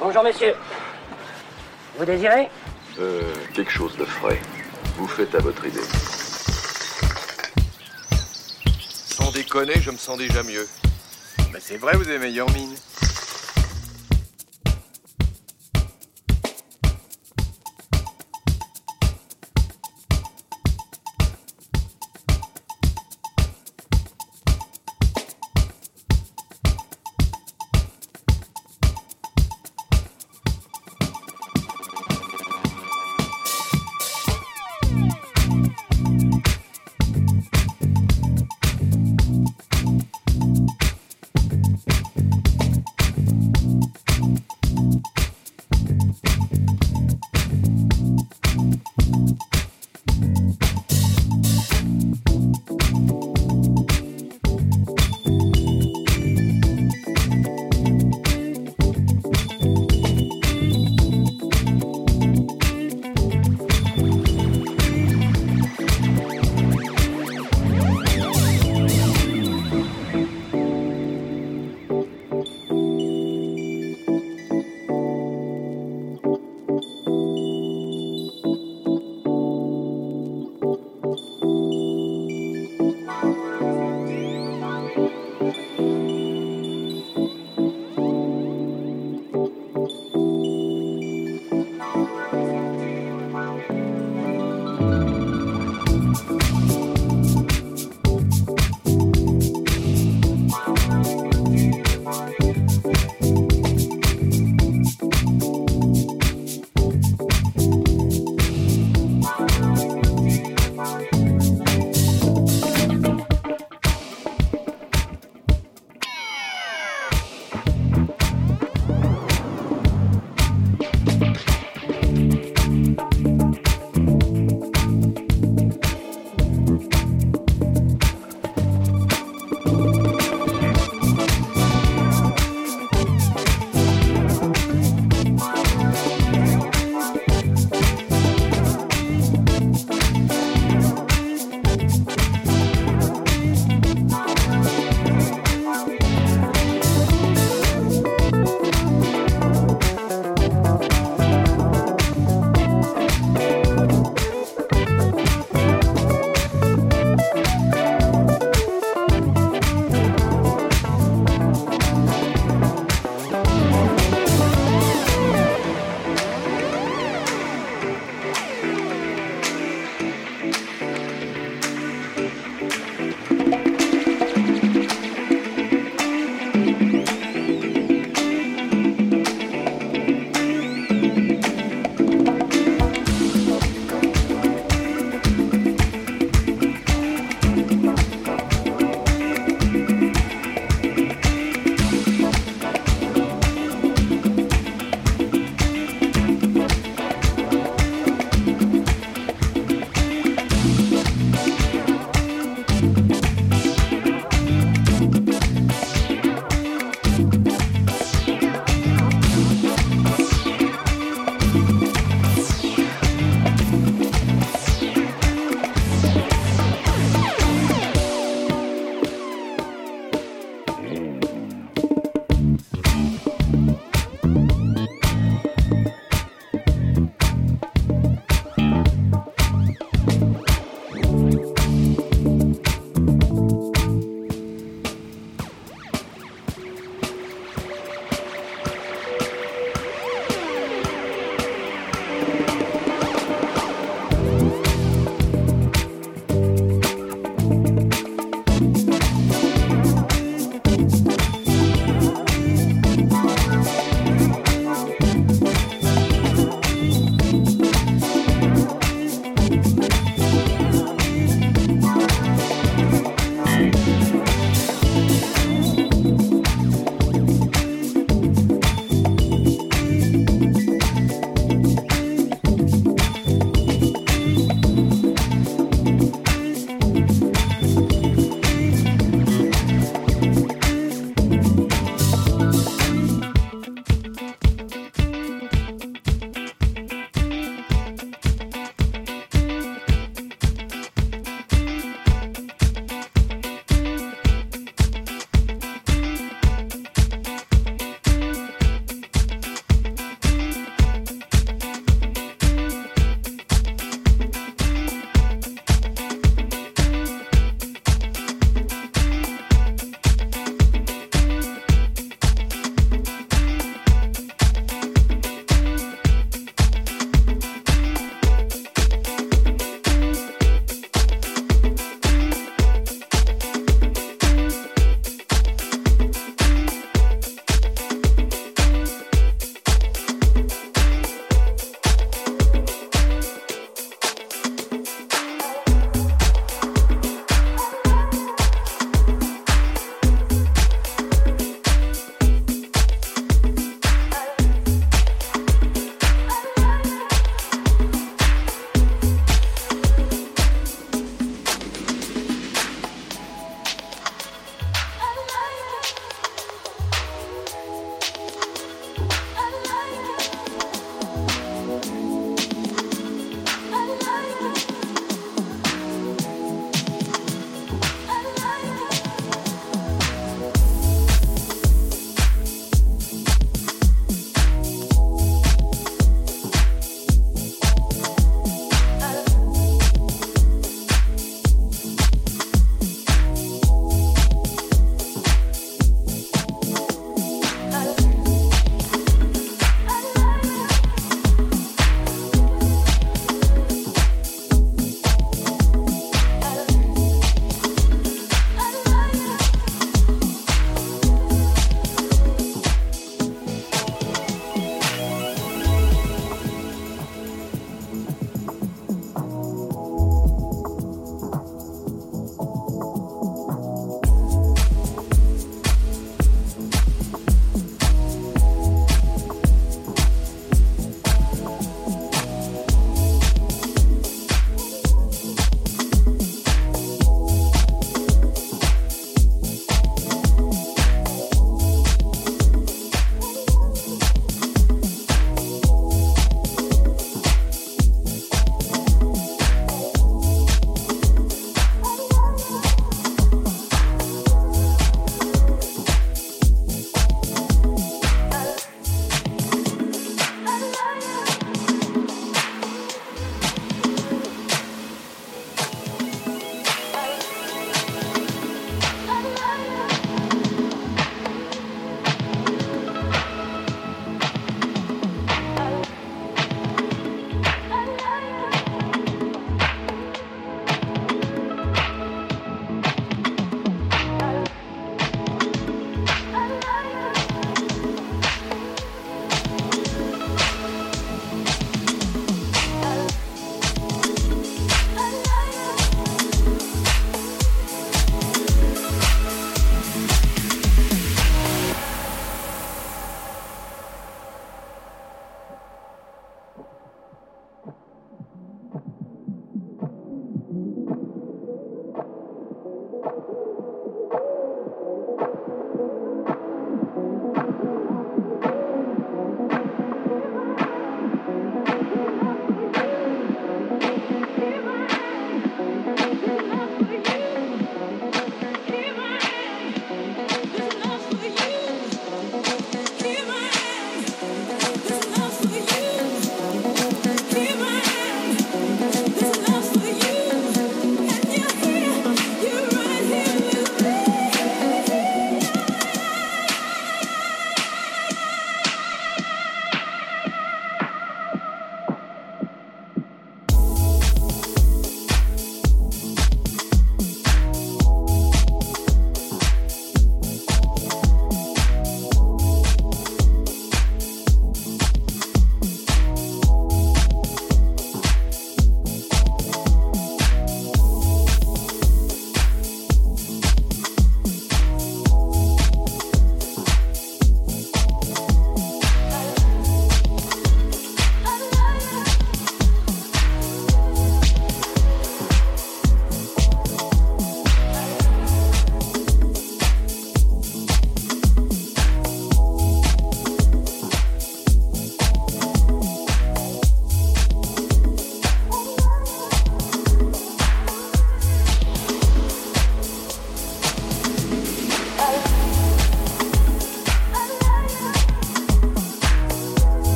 Bonjour messieurs. Vous désirez Euh, quelque chose de frais. Vous faites à votre idée. Sans déconner, je me sens déjà mieux. Bah c'est vrai, vous avez meilleure mine.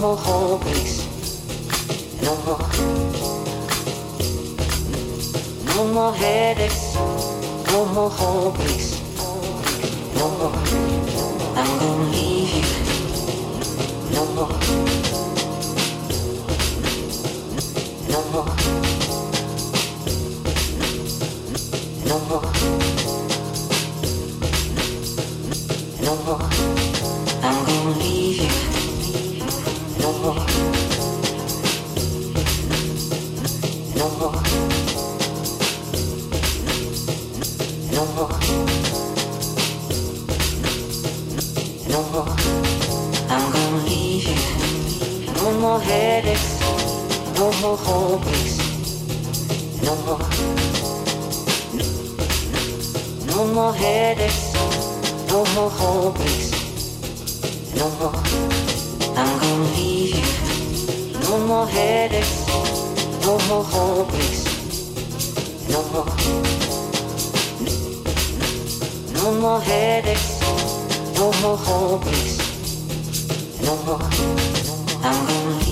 more hobbies, no more, no more headaches, no more hobbies. headaches, no more. No, no, more headaches, no more heartbreaks, no more. I'm gonna leave you. No more headaches, no more heartbreaks, no more. No more headaches, no more heartbreaks, no more. I'm gonna leave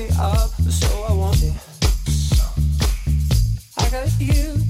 me up, so I want it. I got you.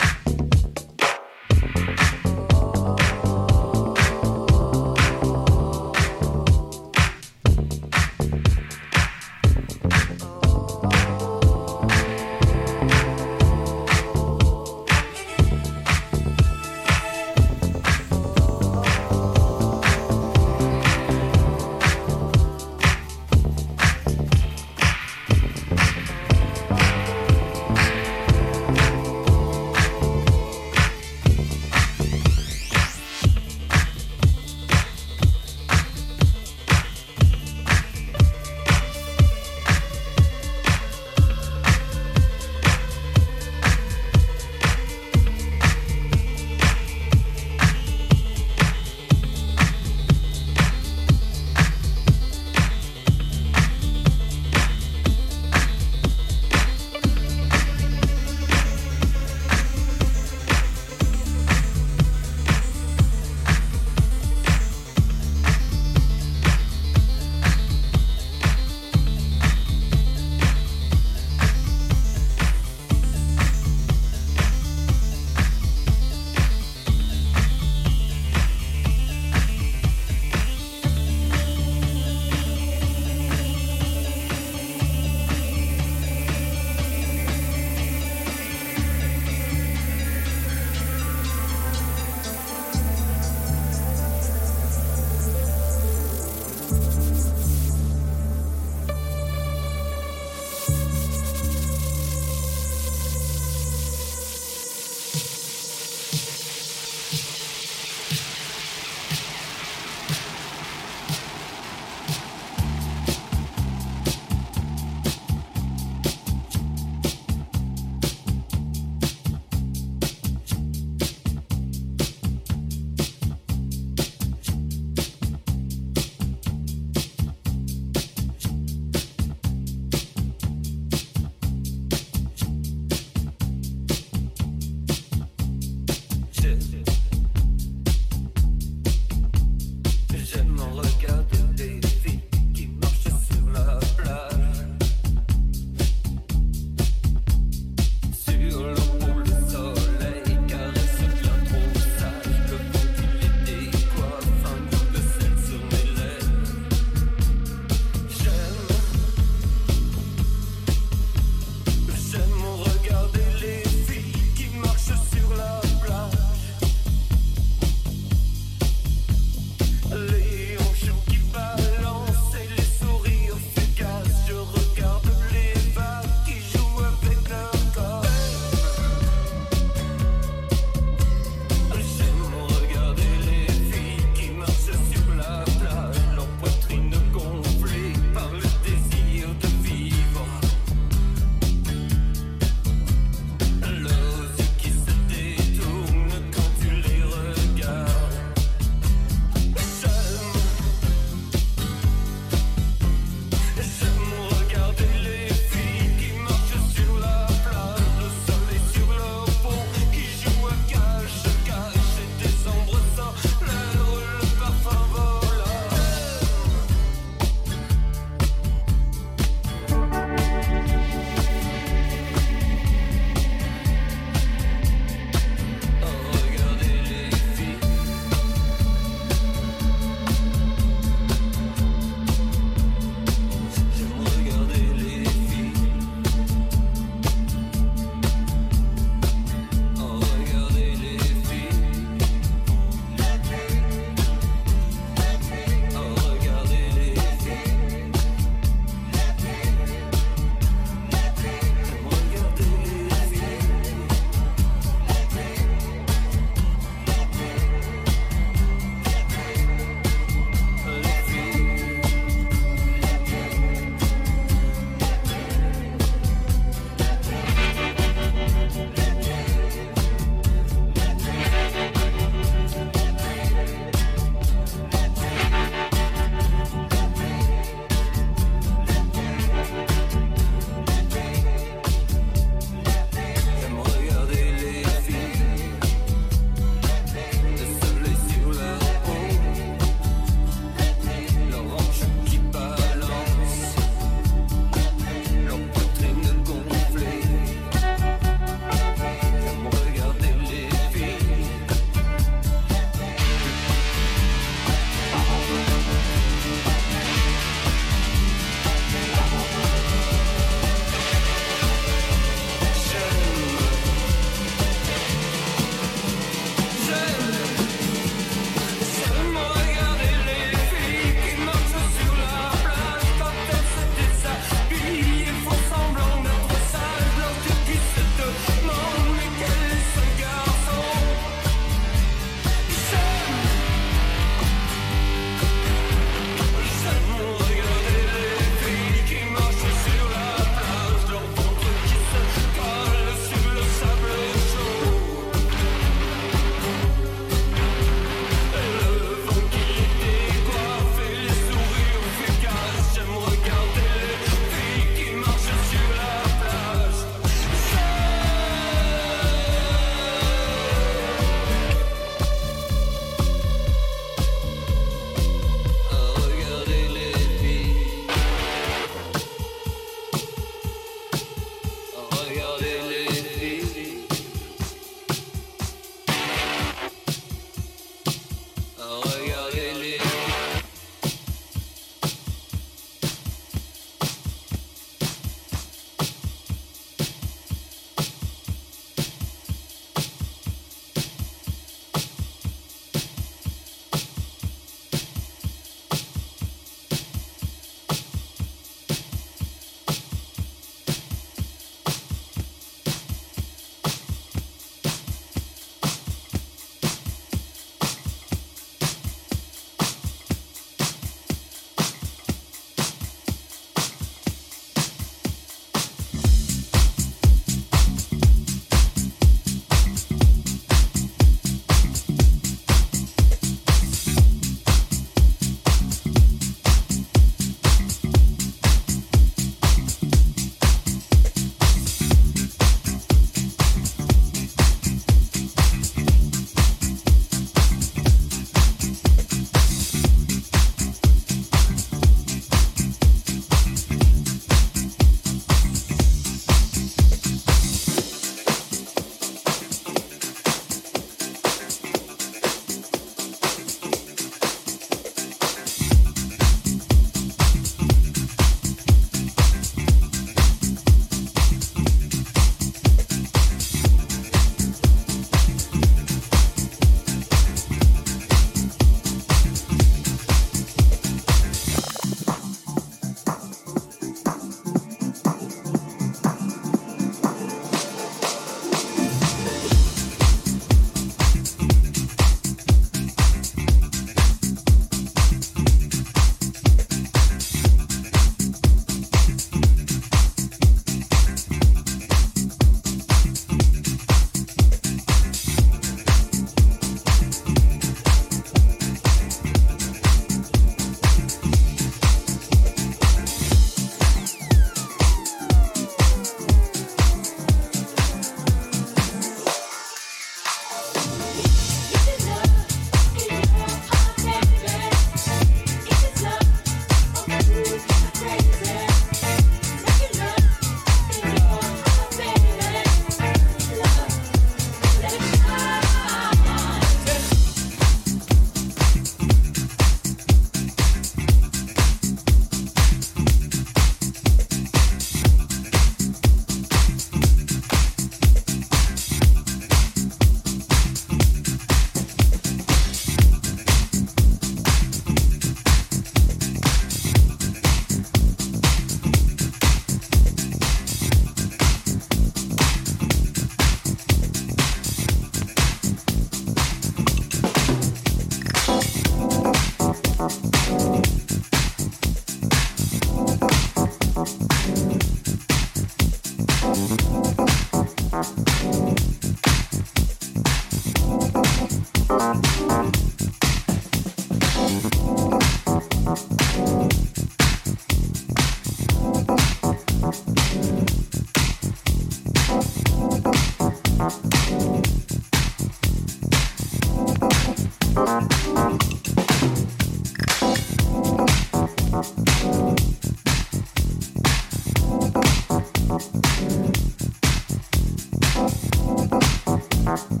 Mm-hmm.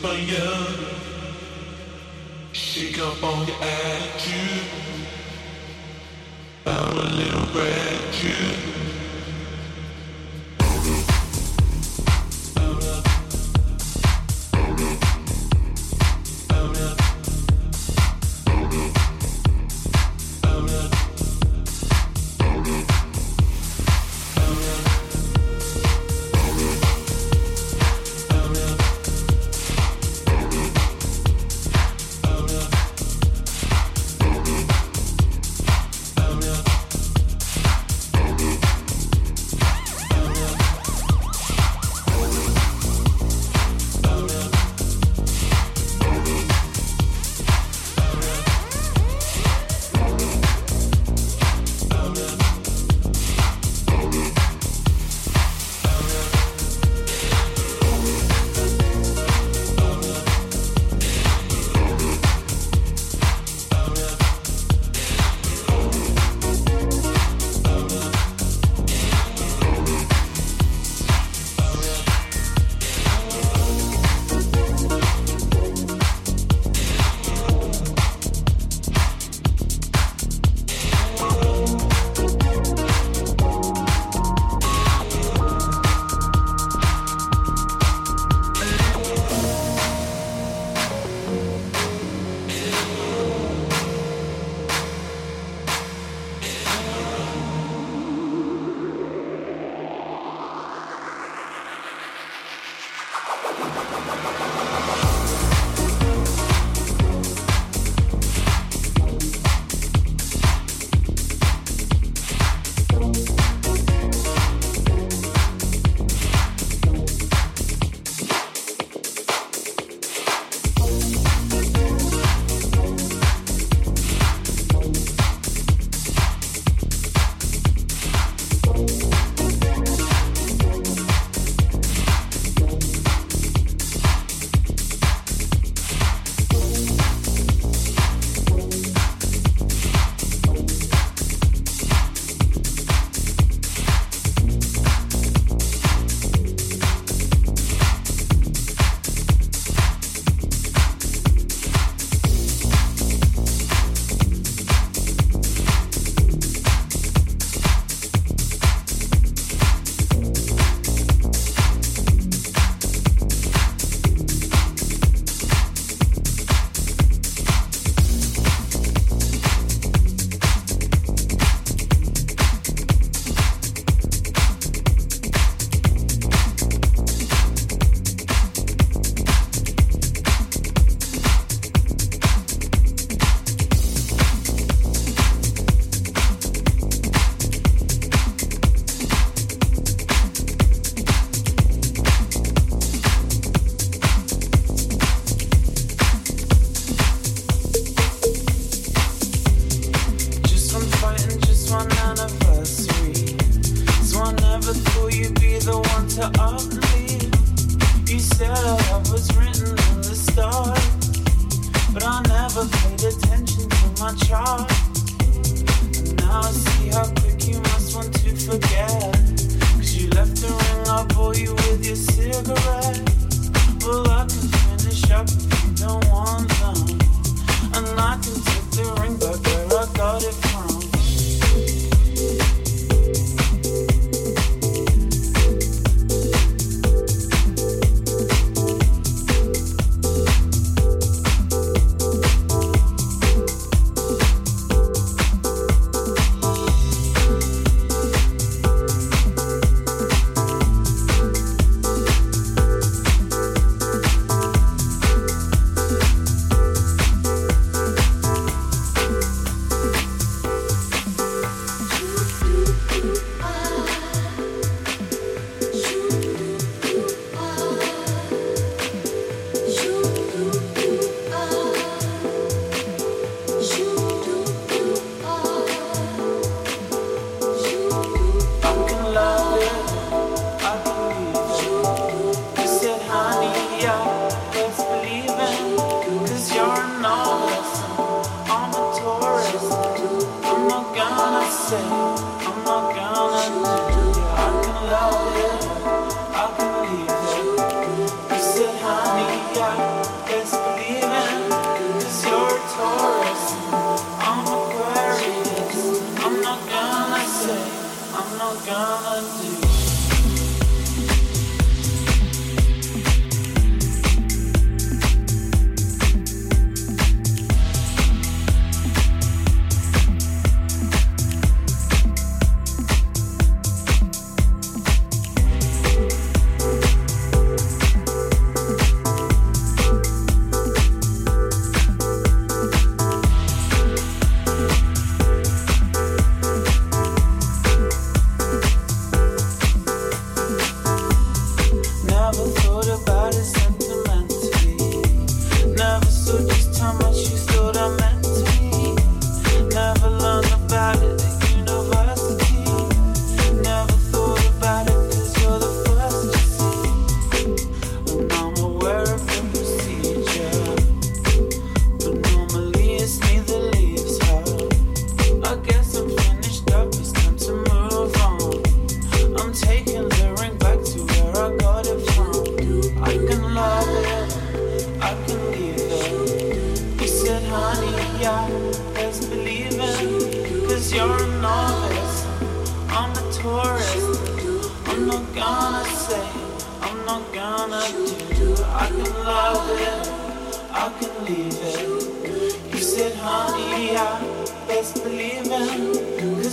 Espanha.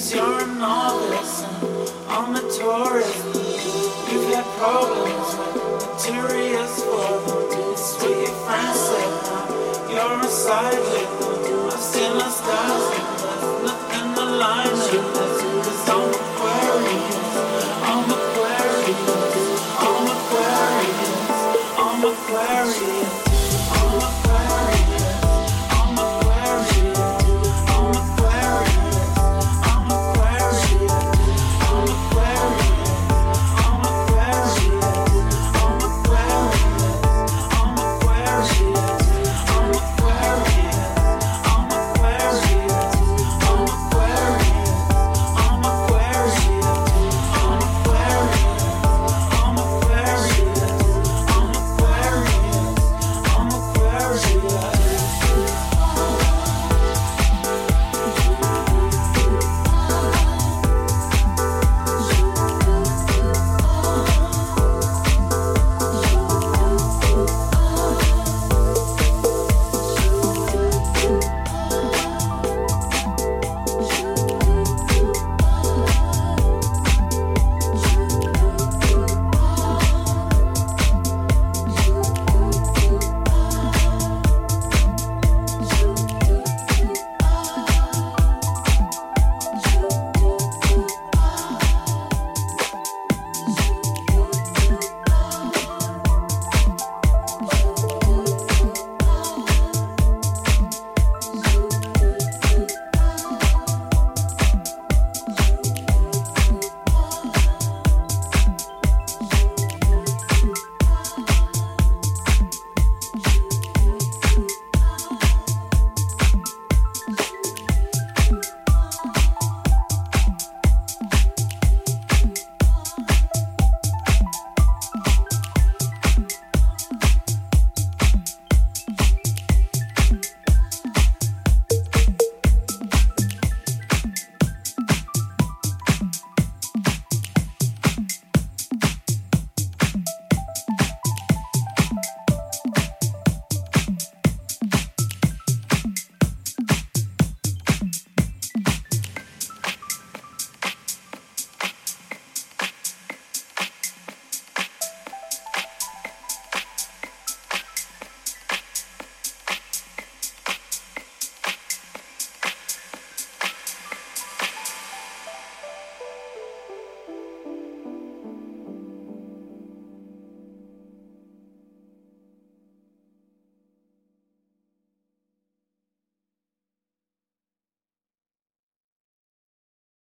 Cause you're a novice, and I'm a tourist You've got problems with materials for the street. what your you're a sideline